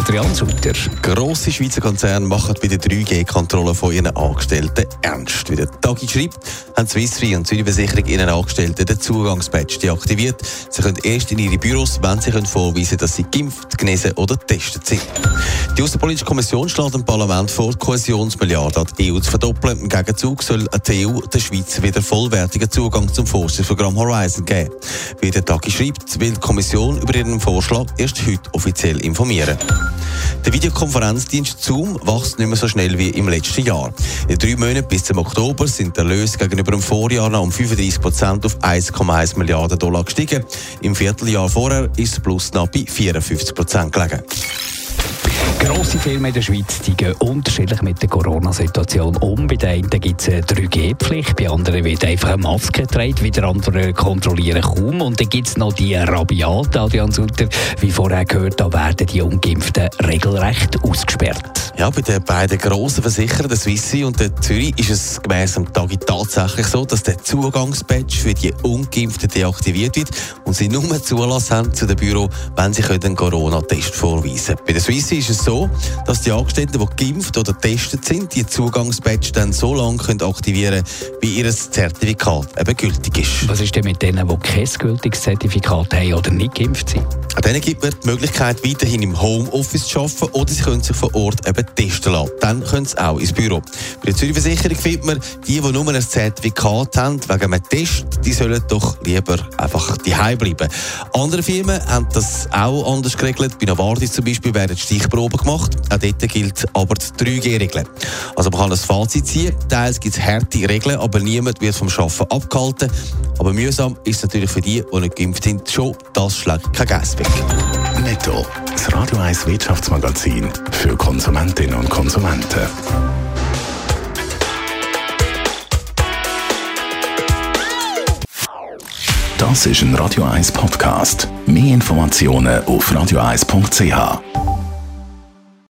Adrian Sutter. Grosse Schweizer Konzerne machen bei der 3G-Kontrolle von ihren Angestellten ernst. Wie der Tagi schreibt, haben Swiss Re und Zürich ihren Angestellten den Zugangsbadge deaktiviert. Sie können erst in ihre Büros, wenn sie können vorweisen dass sie geimpft, genesen oder getestet sind. Die Außenpolitische Kommission schlägt dem Parlament vor, die Kohäsionsmilliarde an die EU zu verdoppeln. Im Gegenzug soll die EU der Schweiz wieder vollwertigen Zugang zum Forschungsprogramm Horizon geben. Wie der Tagi schreibt, will die Kommission über ihren Vorschlag erst heute offiziell informieren. Der Videokonferenzdienst Zoom wächst nicht mehr so schnell wie im letzten Jahr. In drei Monaten bis zum Oktober sind die Erlöse gegenüber dem Vorjahr noch um 35 Prozent auf 1,1 Milliarden Dollar gestiegen. Im Vierteljahr vorher ist das Plus noch bei 54 Prozent gelegen. Grosse Firmen in der Schweiz die gehen unterschiedlich mit der Corona-Situation um. Bei den einen gibt es eine 3G-Pflicht, bei anderen wird einfach eine Maske getragen, wieder andere kontrollieren kaum. Und dann gibt es noch die Rabiate, Adrian Sutter, wie vorher gehört, da werden die Ungeimpften regelrecht ausgesperrt. Ja, bei den beiden grossen Versicherern, der Swissi und der Zürich, ist es gemäss dem Tagi tatsächlich so, dass der Zugangsbadge für die Ungeimpften deaktiviert wird und sie nur Zulass haben zu dem Büro, wenn sie einen Corona-Test vorweisen können. Bei der Swissi ist es so, dass die Angestellten, die geimpft oder getestet sind, die Zugangsbadge dann so lange können aktivieren können, wie ihr Zertifikat eben gültig ist. Was ist denn mit denen, die kein gültiges Zertifikat haben oder nicht geimpft sind? An denen gibt man die Möglichkeit, weiterhin im Homeoffice zu arbeiten oder sie können sich vor Ort eben testen lassen. Dann können sie auch ins Büro. Bei der Zürich Versicherung findet man, die, die nur ein Zertifikat haben wegen einem Test, die sollen doch lieber einfach daheim bleiben. Andere Firmen haben das auch anders geregelt. Bei Novartis zum Beispiel werden Stichproben gemacht. Auch dort gilt aber die 3G-Regel. Also man kann ein Fazit ziehen. Teils gibt es harte Regeln, aber niemand wird vom Arbeiten abgehalten. Aber mühsam ist es natürlich für die, die nicht geimpft sind, schon. Das schlägt kein Gas weg. Netto, das Radio 1 Wirtschaftsmagazin für Konsumentinnen und Konsumenten. Das ist ein Radio 1 Podcast. Mehr Informationen auf radio1.ch.